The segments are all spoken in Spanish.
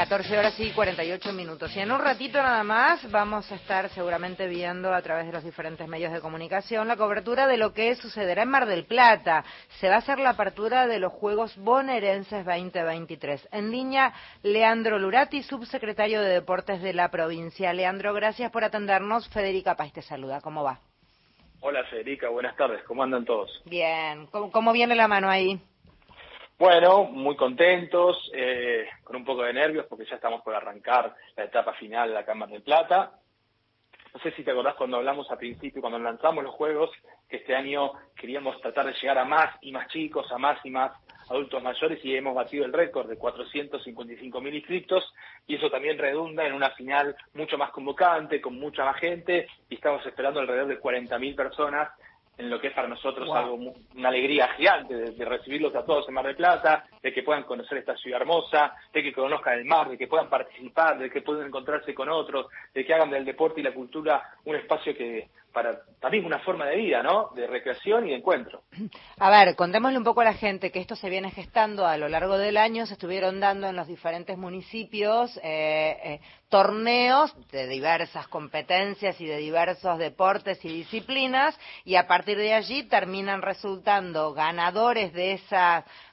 14 horas y 48 minutos. Y en un ratito nada más vamos a estar seguramente viendo a través de los diferentes medios de comunicación la cobertura de lo que sucederá en Mar del Plata. Se va a hacer la apertura de los Juegos Bonaerenses 2023. En línea, Leandro Lurati, subsecretario de Deportes de la provincia. Leandro, gracias por atendernos. Federica Paz te saluda. ¿Cómo va? Hola Federica, buenas tardes. ¿Cómo andan todos? Bien. cómo viene la mano ahí? Bueno, muy contentos, eh, con un poco de nervios porque ya estamos por arrancar la etapa final de la Cámara del Plata. No sé si te acordás cuando hablamos al principio, cuando lanzamos los juegos, que este año queríamos tratar de llegar a más y más chicos, a más y más adultos mayores y hemos batido el récord de 455 mil inscriptos y eso también redunda en una final mucho más convocante, con mucha más gente y estamos esperando alrededor de 40 mil personas en lo que es para nosotros algo una alegría gigante de, recibirlos a todos en Mar del Plata, de que puedan conocer esta ciudad hermosa, de que conozcan el mar, de que puedan participar, de que puedan encontrarse con otros, de que hagan del deporte y la cultura un espacio que para también una forma de vida, ¿no? De recreación y de encuentro. A ver, contémosle un poco a la gente que esto se viene gestando a lo largo del año, se estuvieron dando en los diferentes municipios eh, eh, torneos de diversas competencias y de diversos deportes y disciplinas y a partir de allí terminan resultando ganadores de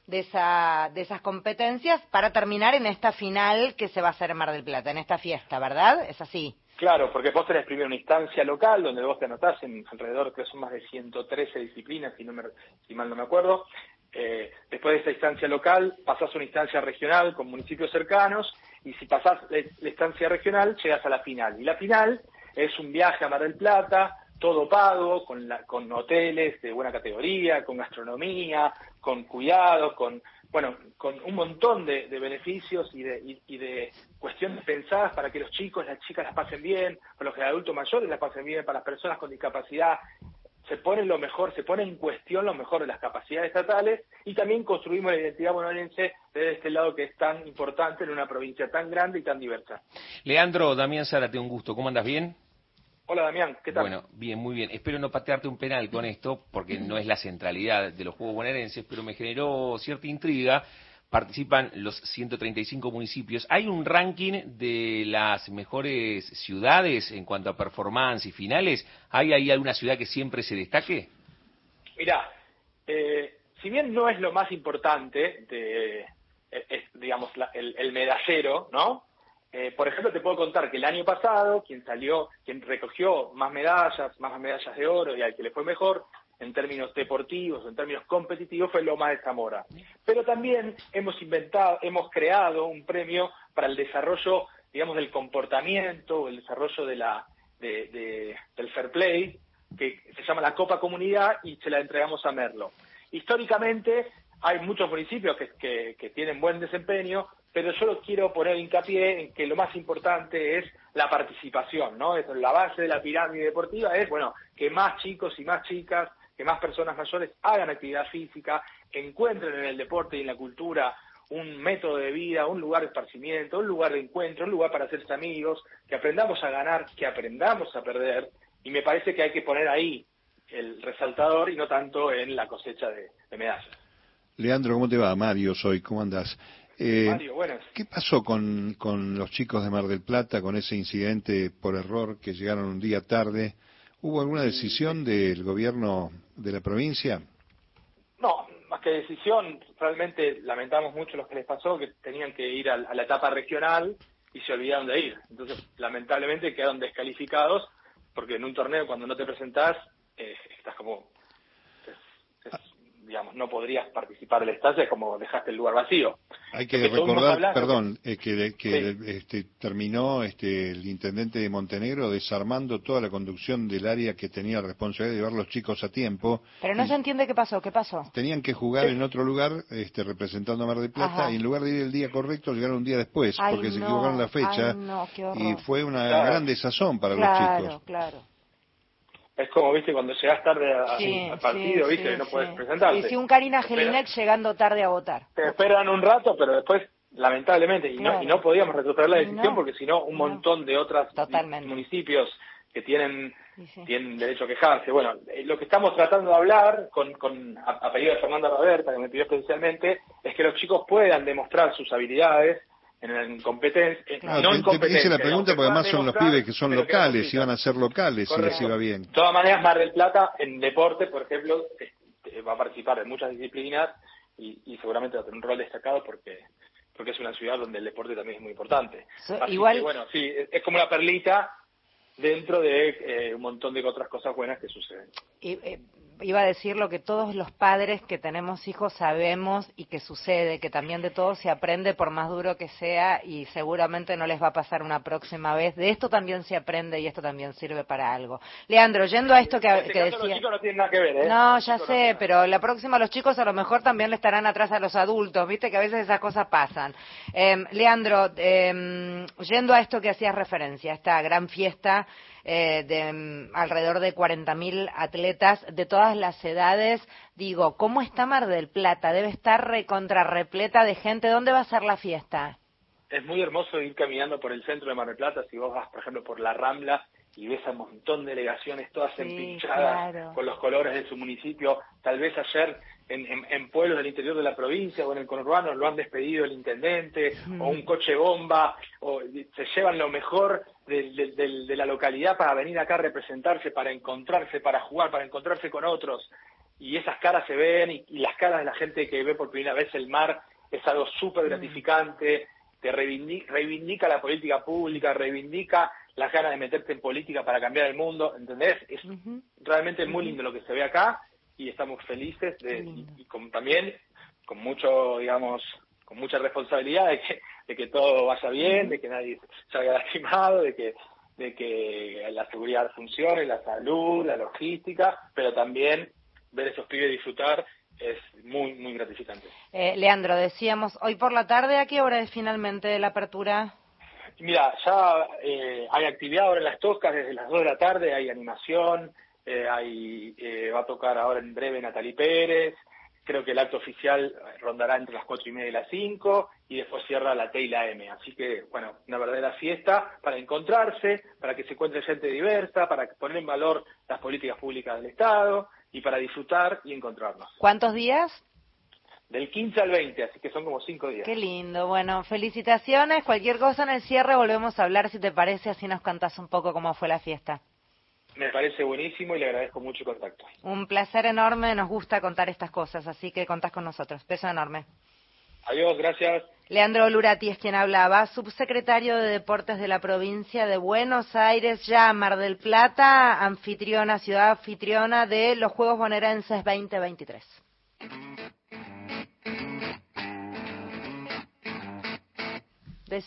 de, esa, de esas competencias para terminar en esta final que se va a hacer en Mar del Plata, en esta fiesta, ¿verdad? Es así. Claro, porque vos tenés primero una instancia local donde vos te anotás en alrededor, creo que son más de 113 disciplinas, si, no me, si mal no me acuerdo. Eh, después de esa instancia local, pasás a una instancia regional con municipios cercanos y si pasás la, instancia regional, llegas a la final. Y la final es un viaje a Mar del Plata, todo pago, con, la, con hoteles de buena categoría, con gastronomía, con cuidado, con bueno, con un montón de, beneficios y de, y, de cuestiones pensadas para que los chicos, las chicas las pasen bien, para los adultos mayores las pasen bien, para las personas con discapacidad. Se pone lo mejor, se pone en cuestión lo mejor de las capacidades estatales y también construimos la identidad bonaerense desde este lado que es tan importante en una provincia tan grande y tan diversa. Leandro, Damián Zárate, un gusto. ¿Cómo andas? ¿Bien? Hola Damián, ¿qué tal? Bueno, bien, muy bien. Espero no patearte un penal con esto, porque no es la centralidad de los Juegos Bonaerenses, pero me generó cierta intriga. Participan los 135 municipios. ¿Hay un ranking de las mejores ciudades en cuanto a performance y finales? ¿Hay ahí alguna ciudad que siempre se destaque? Mira, eh, si bien no es lo más importante de, digamos, el, el medallero, ¿no? Eh, por ejemplo, te puedo contar que el año pasado, quien salió, quien recogió más medallas, más medallas de oro y al que le fue mejor, en términos deportivos, en términos competitivos, fue Loma de Zamora. Pero también hemos inventado, hemos creado un premio para el desarrollo, digamos, del comportamiento, el desarrollo de la, del fair play, que se llama la Copa Comunidad y se la entregamos a Merlo. Históricamente hay muchos municipios que tienen buen desempeño, pero yo quiero poner hincapié en que lo más importante es la participación, ¿no? Es la base de la pirámide deportiva es, bueno, que más chicos y más chicas, que más personas mayores hagan actividad física, encuentren en el deporte y en la cultura un método de vida, un lugar de esparcimiento, un lugar de encuentro, un lugar para hacerse amigos, que aprendamos a ganar, que aprendamos a perder, y me parece que hay que poner ahí el resaltador y no tanto en la cosecha de, de medallas. Leandro, ¿cómo te va? Mario, soy, ¿cómo andas? Eh, ¿Qué pasó con, con los chicos de Mar del Plata, con ese incidente por error que llegaron un día tarde? ¿Hubo alguna decisión del gobierno de la provincia? No, más que decisión, realmente lamentamos mucho lo que les pasó, que tenían que ir a, la etapa regional y se olvidaron de ir. Entonces, lamentablemente quedaron descalificados porque en un torneo cuando no te presentás, eh, estás como digamos, no podrías participar del estadio como dejaste el lugar vacío. Hay que recordar, perdón, eh, que, este, terminó este, el intendente de Montenegro desarmando toda la conducción del área que tenía la responsabilidad de llevar los chicos a tiempo. Pero no se entiende qué pasó, qué pasó. Tenían que jugar en otro lugar, este, representando a Mar del Plata, y en lugar de ir el día correcto, llegaron un día después, porque se equivocaron la fecha. y fue una gran desazón para los chicos. Claro, claro es como, viste, cuando llegas tarde al partido, viste, no puedes presentarte. Y si un Karina Gelinek llegando tarde a votar. Te esperan un rato, pero después, lamentablemente, y, no, y no podíamos retroceder la decisión porque si no, un montón de otros municipios que tienen tienen derecho a quejarse. Bueno, eh, lo que estamos tratando de hablar, con, con a, pedido de Fernanda Roberta, que me pidió especialmente, es que los chicos puedan demostrar sus habilidades en, competencia. no en competencia. la pregunta porque además son los pibes que son locales, iban a ser locales si les iba bien. De todas maneras, Mar del Plata en deporte, por ejemplo, este, va a participar en muchas disciplinas y, seguramente va a tener un rol destacado porque porque es una ciudad donde el deporte también es muy importante. igual... bueno, sí, es, como una perlita dentro de eh, un montón de otras cosas buenas que suceden. Y, eh, iba a decir lo que todos los padres que tenemos hijos sabemos y que sucede, que también de todo se aprende por más duro que sea y seguramente no les va a pasar una próxima vez. De esto también se aprende y esto también sirve para algo. Leandro, yendo a esto que, este que decía... Los chicos no tienen nada que ver, ¿eh? No, ya sé, pero la próxima los chicos a lo mejor también le estarán atrás a los adultos, viste que a veces esas cosas pasan. Eh, Leandro, eh, yendo a esto que hacías referencia, esta gran fiesta eh, de mm, alrededor de 40.000 atletas de todas las edades. Digo, ¿cómo está Mar del Plata? Debe estar recontra repleta de gente. ¿Dónde va a ser la fiesta? Es muy hermoso ir caminando por el centro de Mar del Plata. Si vos vas, por ejemplo, por la Rambla y ves a un montón de delegaciones todas empinchadas con los colores de su municipio. Tal vez ayer en, pueblos del interior de la provincia o en el conurbano lo han despedido el intendente o un coche bomba o se llevan lo mejor de, la localidad para venir acá a representarse, para encontrarse, para jugar, para encontrarse con otros. Y esas caras se ven y, las caras de la gente que ve por primera vez el mar es algo súper gratificante, te reivindica, la política pública, reivindica las ganas de meterte en política para cambiar el mundo, ¿entendés? Es realmente muy lindo lo que se ve acá y estamos felices de, y, también con mucho, digamos, con mucha responsabilidad de que, de que todo vaya bien, de que nadie salga lastimado, de que de que la seguridad funcione, la salud, la logística, pero también ver esos pibes disfrutar es muy, muy gratificante. Eh, Leandro, decíamos, hoy por la tarde, ¿a qué hora es finalmente la apertura? Mira, ya eh, hay actividad ahora en las toscas desde las 2 de la tarde, hay animación, eh, eh, va a tocar ahora en breve Natalie Pérez, creo que el acto oficial rondará entre las cuatro y media y las cinco, y después cierra la T y la M. Así que, bueno, una verdadera fiesta para encontrarse, para que se encuentre gente diversa, para poner en valor las políticas públicas del Estado y para disfrutar y encontrarnos. ¿Cuántos días? Del 15 al 20, así que son como cinco días. Qué lindo. Bueno, felicitaciones. Cualquier cosa en el cierre volvemos a hablar, si te parece, así nos contás un poco cómo fue la fiesta. Me parece buenísimo y le agradezco mucho el contacto. Un placer enorme, nos gusta contar estas cosas, así que contás con nosotros. Beso enorme. Adiós, gracias. Leandro Lurati es quien hablaba, subsecretario de Deportes de la provincia de Buenos Aires, ya Mar del Plata, anfitriona, ciudad anfitriona de los Juegos Bonaerenses 2023.